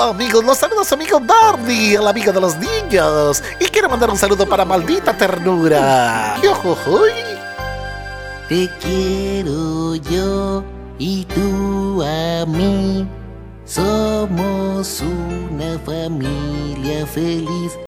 amigos, los saludos amigo Barney, el amigo de los niños. Y quiero mandar un saludo para maldita ternura. Te quiero yo y tú a mí. Somos una familia feliz